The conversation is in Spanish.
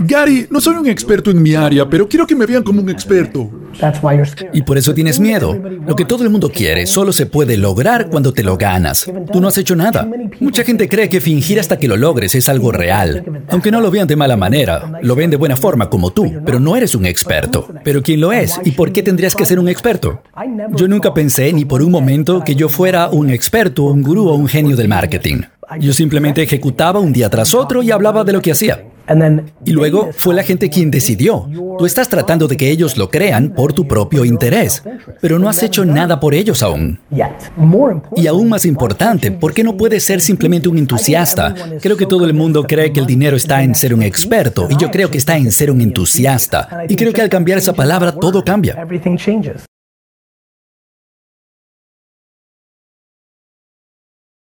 Gary, no soy un experto en mi área, pero quiero que me vean como un experto. Y por eso tienes miedo. Lo que todo el mundo quiere solo se puede lograr cuando te lo ganas. Tú no has hecho nada. Mucha gente cree que fingir hasta que lo logres es algo real. Aunque no lo vean de mala manera, lo ven de buena forma como tú, pero no eres un experto. Pero ¿quién lo es? ¿Y por qué tendrías que ser un experto? Yo nunca pensé ni por un momento que yo fuera un experto, un gurú o un genio del marketing. Yo simplemente ejecutaba un día tras otro y hablaba de lo que hacía. Y luego fue la gente quien decidió. Tú estás tratando de que ellos lo crean por tu propio interés, pero no has hecho nada por ellos aún. Y aún más importante, ¿por qué no puedes ser simplemente un entusiasta? Creo que todo el mundo cree que el dinero está en ser un experto, y yo creo que está en ser un entusiasta. Y creo que al cambiar esa palabra todo cambia.